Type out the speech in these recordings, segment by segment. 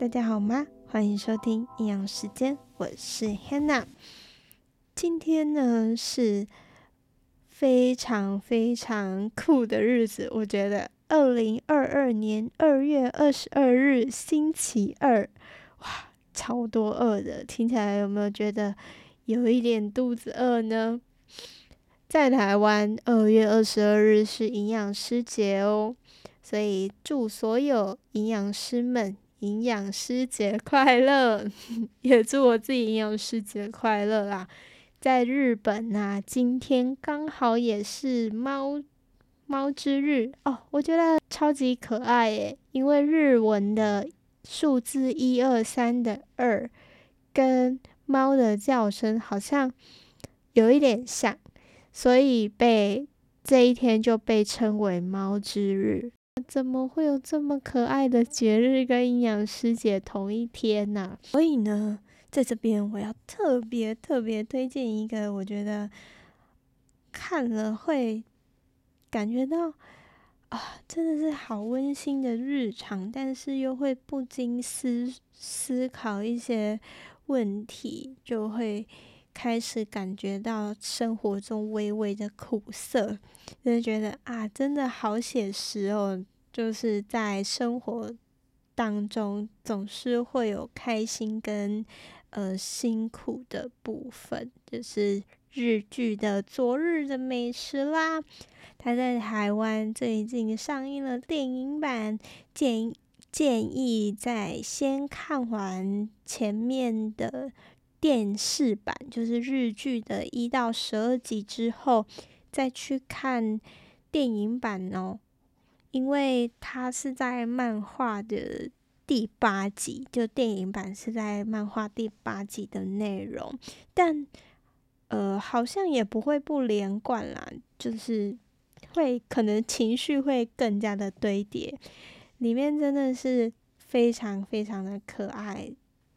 大家好吗？欢迎收听营养时间，我是 Hannah。今天呢是非常非常酷的日子，我觉得二零二二年二月二十二日星期二，哇，超多饿的，听起来有没有觉得有一点肚子饿呢？在台湾，二月二十二日是营养师节哦，所以祝所有营养师们。营养师节快乐，也祝我自己营养师节快乐啦！在日本啊，今天刚好也是猫猫之日哦，我觉得超级可爱耶，因为日文的数字一二三的二跟猫的叫声好像有一点像，所以被这一天就被称为猫之日。怎么会有这么可爱的节日跟阴阳师节同一天呢、所以呢，在这边我要特别特别推荐一个，我觉得看了会感觉到啊，真的是好温馨的日常，但是又会不禁思思考一些问题，就会开始感觉到生活中微微的苦涩，就是觉得啊，真的好写实哦。就是在生活当中，总是会有开心跟呃辛苦的部分。就是日剧的《昨日的美食》啦，它在台湾最近上映了电影版，建建议在先看完前面的电视版，就是日剧的一到十二集之后，再去看电影版哦。因为它是在漫画的第八集，就电影版是在漫画第八集的内容，但呃，好像也不会不连贯啦，就是会可能情绪会更加的堆叠，里面真的是非常非常的可爱，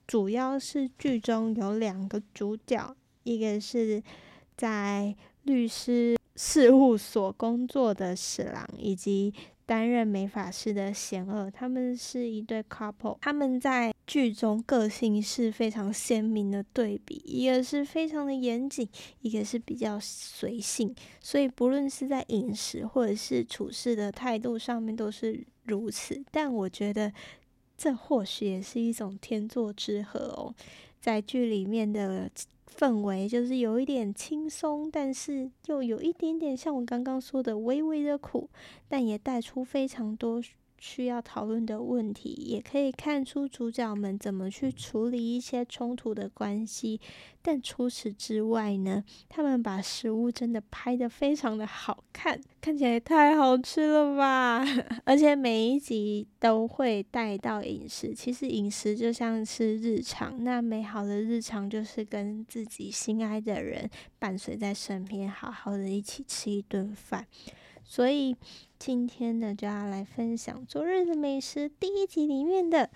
主要是剧中有两个主角，一个是在律师事务所工作的史郎，以及担任美发师的贤二，他们是一对 couple。他们在剧中个性是非常鲜明的对比，一个是非常的严谨，一个是比较随性。所以不论是在饮食或者是处事的态度上面都是如此。但我觉得这或许也是一种天作之合哦，在剧里面的。氛围就是有一点轻松，但是又有一点点像我刚刚说的微微的苦，但也带出非常多需要讨论的问题，也可以看出主角们怎么去处理一些冲突的关系。但除此之外呢，他们把食物真的拍得非常的好看，看起来太好吃了吧！而且每一集都会带到饮食，其实饮食就像是日常，那美好的日常就是跟自己心爱的人伴随在身边，好好的一起吃一顿饭。所以今天呢，就要来分享昨日的美食第一集里面的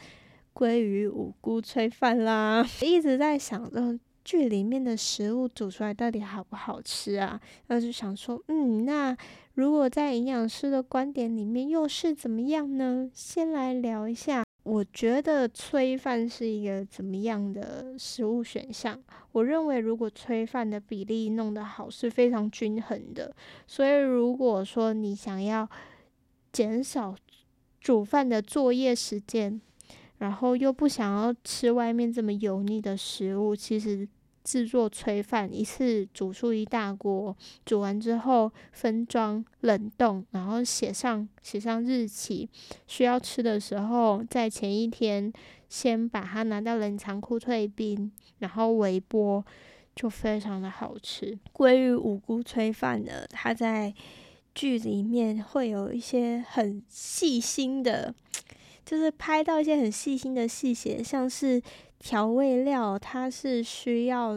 鲑鱼五菇炊饭啦。一直在想着。剧里面的食物煮出来到底好不好吃啊？那就想说，嗯，那如果在营养师的观点里面又是怎么样呢？先来聊一下，我觉得炊饭是一个怎么样的食物选项？我认为如果炊饭的比例弄得好，是非常均衡的。所以如果说你想要减少煮饭的作业时间，然后又不想要吃外面这么油腻的食物，其实。制作炊饭，一次煮出一大锅，煮完之后分装冷冻，然后写上写上日期，需要吃的时候，在前一天先把它拿到冷藏库退冰，然后微波，就非常的好吃。鲑鱼五菇炊饭呢，它在剧里面会有一些很细心的，就是拍到一些很细心的细节，像是。调味料它是需要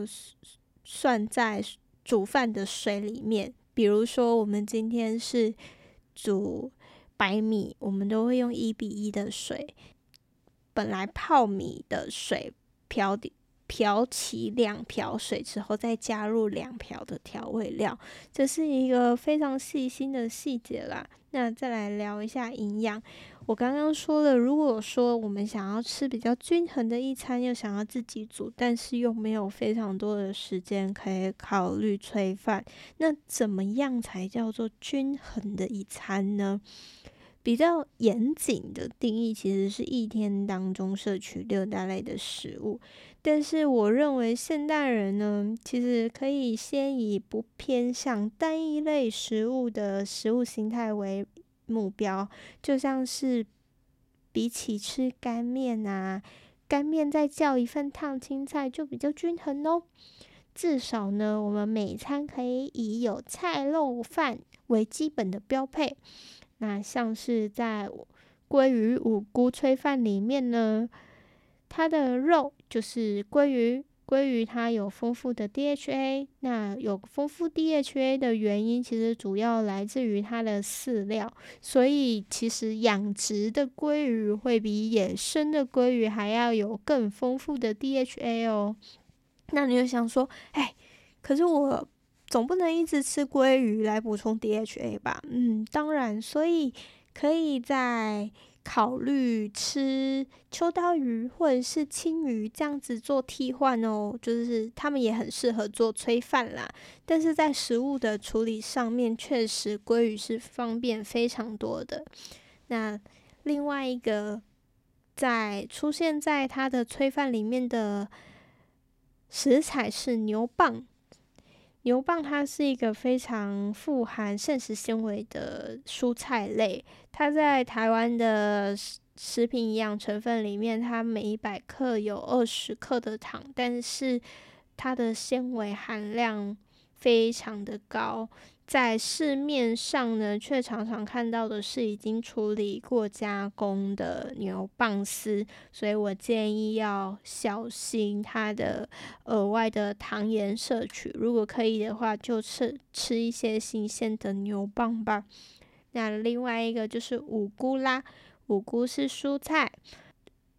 算在煮饭的水里面，比如说我们今天是煮白米，我们都会用一比一的水。本来泡米的水漂漂起两瓢水之后，再加入两瓢的调味料，这是一个非常细心的细节啦。那再来聊一下营养。我刚刚说了，如果说我们想要吃比较均衡的一餐，又想要自己煮，但是又没有非常多的时间可以考虑炊饭，那怎么样才叫做均衡的一餐呢？比较严谨的定义其实是一天当中摄取六大类的食物，但是我认为现代人呢，其实可以先以不偏向单一类食物的食物形态为目标，就像是比起吃干面啊，干面再叫一份烫青菜就比较均衡哦。至少呢，我们每餐可以以有菜肉饭为基本的标配。那像是在鲑鱼五菇炊饭里面呢，它的肉就是鲑鱼，鲑鱼它有丰富的 DHA。那有丰富 DHA 的原因，其实主要来自于它的饲料，所以其实养殖的鲑鱼会比野生的鲑鱼还要有更丰富的 DHA 哦。那你就想说，哎，可是我。总不能一直吃鲑鱼来补充 DHA 吧？嗯，当然，所以可以再考虑吃秋刀鱼或者是青鱼这样子做替换哦。就是他们也很适合做炊饭啦。但是在食物的处理上面，确实鲑鱼是方便非常多的。那另外一个在出现在它的炊饭里面的食材是牛蒡。牛蒡它是一个非常富含膳食纤维的蔬菜类，它在台湾的食品营养成分里面，它每一百克有二十克的糖，但是它的纤维含量非常的高。在市面上呢，却常常看到的是已经处理过加工的牛蒡丝，所以我建议要小心它的额外的糖盐摄取。如果可以的话，就吃吃一些新鲜的牛蒡吧。那另外一个就是五菇啦，五菇是蔬菜，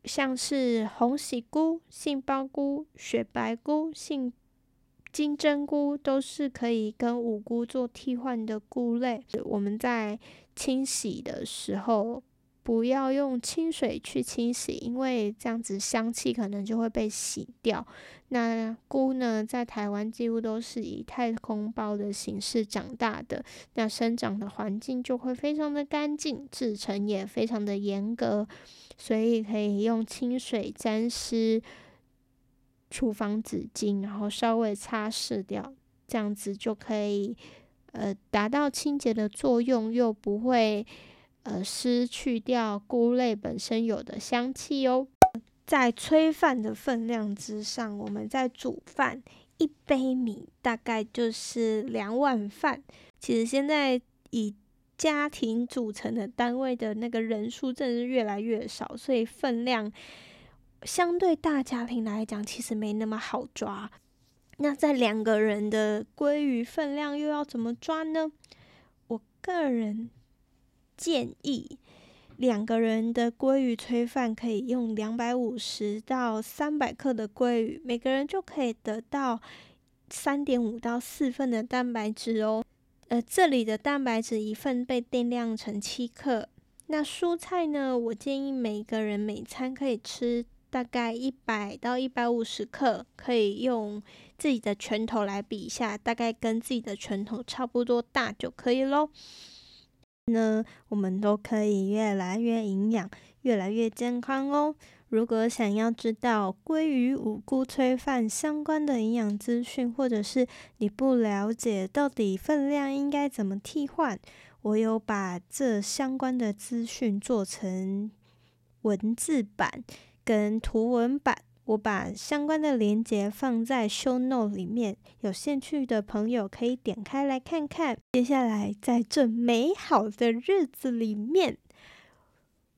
像是红喜菇、杏鲍菇、雪白菇、杏。金针菇都是可以跟五菇做替换的菇类。我们在清洗的时候，不要用清水去清洗，因为这样子香气可能就会被洗掉。那菇呢，在台湾几乎都是以太空包的形式长大的，那生长的环境就会非常的干净，制程也非常的严格，所以可以用清水沾湿。厨房纸巾，然后稍微擦拭掉，这样子就可以，呃，达到清洁的作用，又不会，呃，失去掉菇类本身有的香气哦。在炊饭的分量之上，我们在煮饭，一杯米大概就是两碗饭。其实现在以家庭组成的单位的那个人数，真是越来越少，所以分量。相对大家庭来讲，其实没那么好抓。那在两个人的鲑鱼分量又要怎么抓呢？我个人建议，两个人的鲑鱼炊饭可以用两百五十到三百克的鲑鱼，每个人就可以得到三点五到四份的蛋白质哦。呃，这里的蛋白质一份被定量成七克。那蔬菜呢？我建议每个人每餐可以吃。大概一百到一百五十克，可以用自己的拳头来比一下，大概跟自己的拳头差不多大就可以喽。呢我们都可以越来越营养，越来越健康哦。如果想要知道鲑鱼五菇炊饭相关的营养资讯，或者是你不了解到底分量应该怎么替换，我有把这相关的资讯做成文字版。跟图文版，我把相关的链接放在 show note 里面，有兴趣的朋友可以点开来看看。接下来，在这美好的日子里面，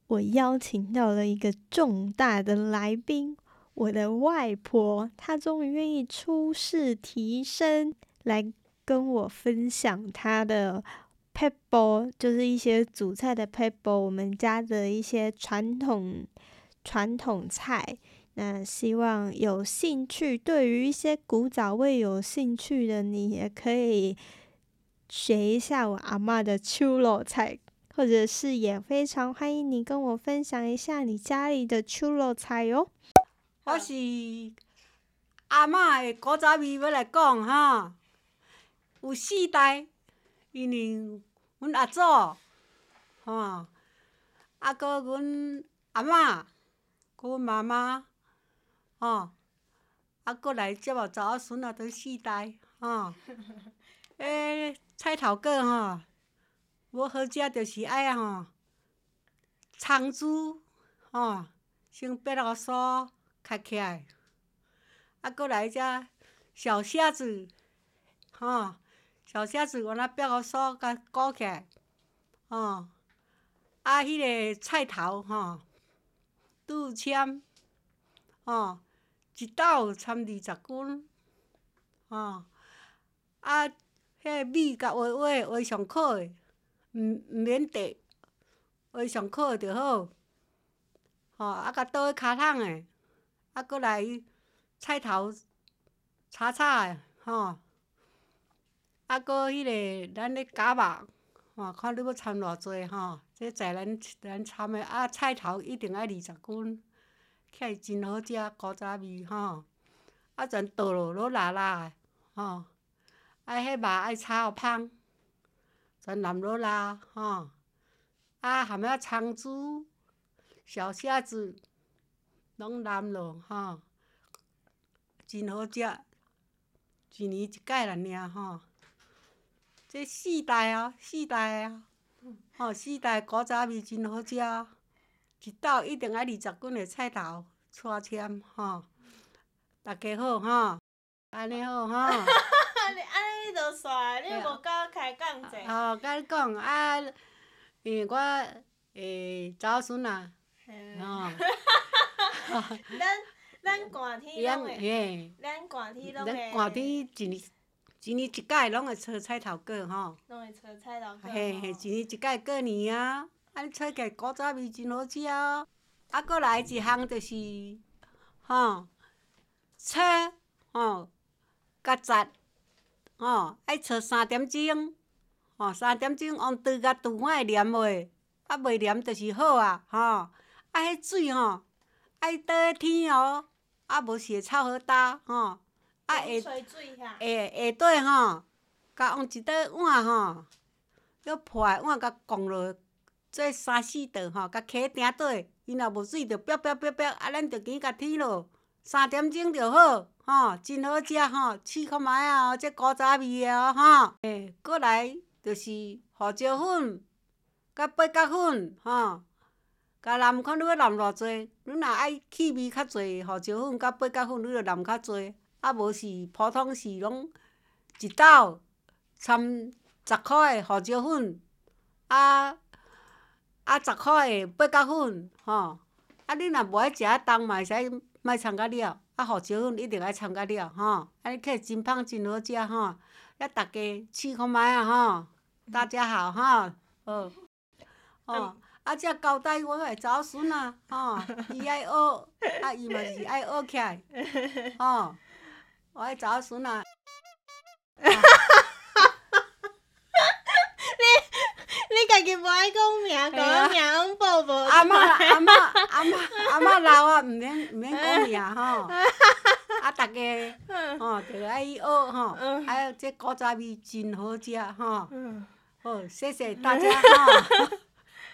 我邀请到了一个重大的来宾，我的外婆，她终于愿意出示提升，来跟我分享她的 pebble，就是一些煮菜的 pebble，我们家的一些传统。传统菜那希望有兴趣，对于一些古早味有兴趣的你，也可以学一下我阿嬷的手路菜，或者是也非常欢迎你跟我分享一下你家里的手路菜哟。我是阿嬷的古早味要来讲哈，有四代，因为阮阿祖，吼，啊，搁阮阿嬷，阁阮妈妈。吼，啊，阁来接无查某孙仔，都四代，吼。诶，菜头粿吼，无好食，着是爱吼，葱煮，吼，先煏互酥，开起来。啊，阁来只小虾子，吼，小虾子原来煏互酥，甲鼓起来，吼。啊，迄个菜头，吼，拄签，吼。一斗参二十斤，吼、哦，啊，迄个米甲画画画上好诶，毋毋免块，画上好就好，吼，啊，甲倒去脚桶诶，啊，阁来菜头炒炒诶，吼，啊，阁迄个咱咧夹肉，吼，看你要掺偌济吼，这在咱咱掺诶，啊，菜头一定爱二十斤。起来真好食，古早味吼，啊全倒落落辣辣诶，吼，啊迄肉爱炒互芳，全淋落辣，吼，啊含仔葱苴、小虾子，拢淋落，吼，真好食，一年一摆啦尔，吼，即四代哦，四代啊，吼，四代古早味真好食。一斗一定爱二十斤诶菜头，搓签吼，大家好吼，安尼好吼。你安尼就煞，你无甲我开讲者。吼，甲你讲啊，因为我诶查某孙仔，吼。咱咱寒天拢会，咱寒天拢会。咱寒天一年一年一摆拢会炒菜头粿吼。拢会炒菜头粿。嘿嘿，一年一摆过年啊。啊！你炒起来古早味真好食哦。啊，搁来一项就是，吼，炒，吼，甲杂，吼，爱炒三点钟，吼，三点钟用箸甲箸仔会黏袂，啊，袂黏就是好啊，吼。啊，迄水吼，爱倒个天哦，啊，无是会臭好焦，吼。啊，下下下底吼，甲用一块碗吼，要破个碗甲降落。做三四道吼，甲摕顶底，伊若无水，着飙飙飙飙，啊，咱着紧甲添落，三点钟着好，吼，真好食吼，试看觅啊，哦，这古早味哦，吼。诶，过来着是胡椒粉，甲八角粉，吼，甲淋看你要淋偌济，你若爱气味较济，胡椒粉甲八角粉，你着淋较济，啊，无是普通是拢一斗掺十块诶胡椒粉，啊。啊，十块诶八角粉，吼！啊，你若无爱食啊重嘛，会使莫掺甲了。啊，胡椒粉一定爱掺甲了，吼！啊，你起真芳真好食，吼！啊大家试看觅啊，吼！大家好，吼！好，哦！啊，这交代我诶查某孙啊，吼！伊爱学，啊，伊嘛是爱学起来，吼！我爱查某孙仔。家己无爱讲名，讲名拢报报。阿嬷，阿嬷，阿嬷，阿嬷老啊，毋免毋免讲名吼。啊，逐家吼，着爱学吼，还有这古早味真好食吼。好，谢谢大家吼。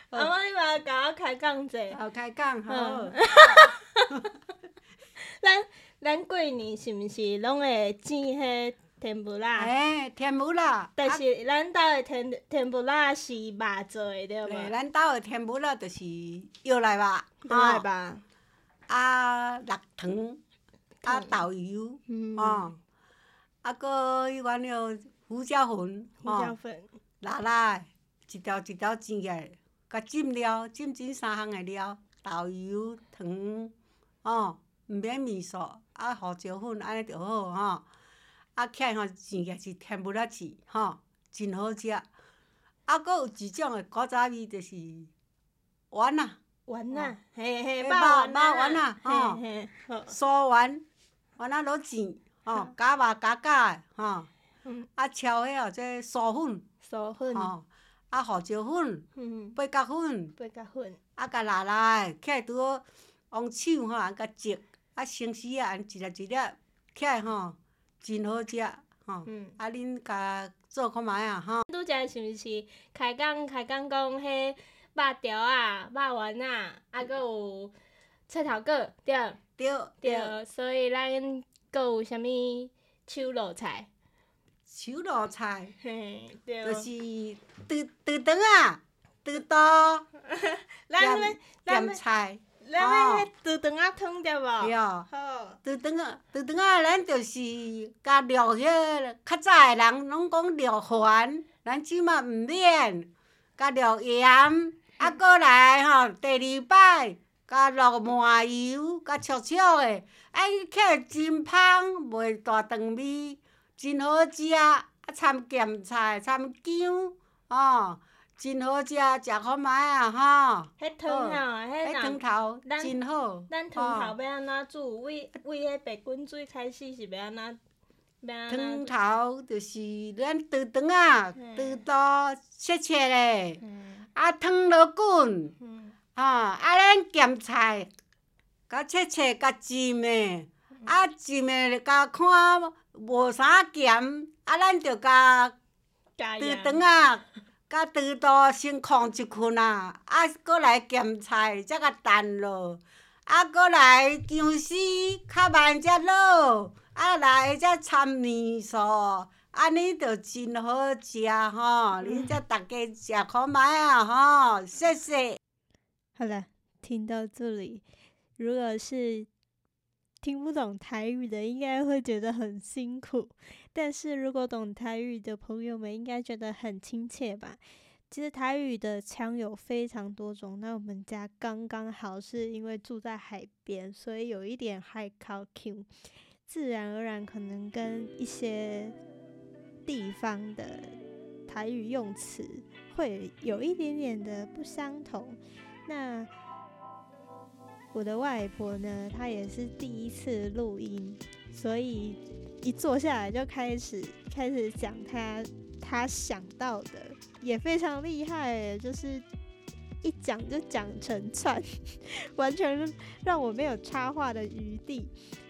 阿嬷，你嘛甲我开讲者。好，开讲好。咱咱过年是毋是拢会煎迄？天妇罗，嘿，天妇罗，但是咱兜的天天妇罗是肉做的，对无？咱兜的天妇罗就是药来吧，药来吧，啊，肉汤，啊，豆油，哦，啊，搁迄款了胡椒粉，胡椒粉，辣辣，一条一条煎起来，甲浸料，浸浸三项的料，豆油糖，哦，毋免味素，啊，胡椒粉安尼就好吼。啊，起来吼，煎起是天妇罗糍，吼，真好食。啊，佫有一种诶古早味，就是丸仔，丸仔，嘿嘿，肉丸肉丸啊，吼，好，酥丸，丸仔落钱，吼，加肉加加诶，吼，啊，超迄个这酥粉，酥粉，吼，啊，胡椒粉，八角粉，八角粉，啊，甲辣辣诶，起来拄好用手吼，安甲煎，啊，生丝啊，安一粒一粒起来吼，真好食，吼，啊，恁甲做看觅啊，吼。拄则是毋是开讲开讲讲迄肉条啊、肉丸啊，啊，阁有菜头粿，对？对对，所以咱阁有啥物手路菜？手路菜，嘿，对，就是猪猪肠啊，猪肚，咸咸菜，咱迄猪肠仔汤对无？对。好。猪肠啊，猪肠啊，咱就是甲料迄个较早诶人拢讲料番，咱即马毋免，甲料盐，啊，过来吼，第二摆，甲落麻油，甲灼灼诶，啊，伊起真芳，袂大肠味。真好食，啊掺咸菜，掺姜，哦，真好食，食看觅啊，吼。迄汤吼，迄汤头真好。咱汤头要安怎煮？为为迄白滚水开始是要安怎？汤头就是咱猪肠啊，猪肚切切咧，啊汤落滚，吼，啊咱咸菜，甲切切甲浸诶，啊浸诶甲看。无啥咸，啊，咱着甲猪肠啊，甲猪肚先炕一炕啊，啊，搁来咸菜，则甲炖落，啊，搁来姜丝较慢则落，啊，来则掺面线，安尼着真好食吼，恁则大家食看觅啊吼，谢谢。好了，听到这里，如果是。听不懂台语的应该会觉得很辛苦，但是如果懂台语的朋友们应该觉得很亲切吧？其实台语的腔有非常多种，那我们家刚刚好是因为住在海边，所以有一点 high cocky，，自然而然可能跟一些地方的台语用词会有一点点的不相同。那我的外婆呢，她也是第一次录音，所以一坐下来就开始开始讲他他想到的，也非常厉害，就是一讲就讲成串，完全让我没有插话的余地。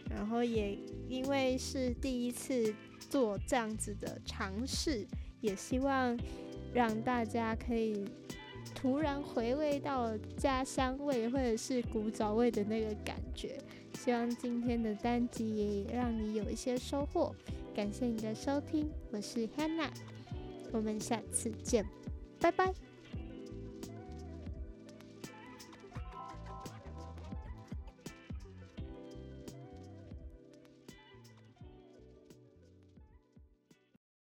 然后也因为是第一次做这样子的尝试，也希望让大家可以。突然回味到家乡味或者是古早味的那个感觉，希望今天的单集也让你有一些收获。感谢你的收听，我是 Hannah，我们下次见，拜拜。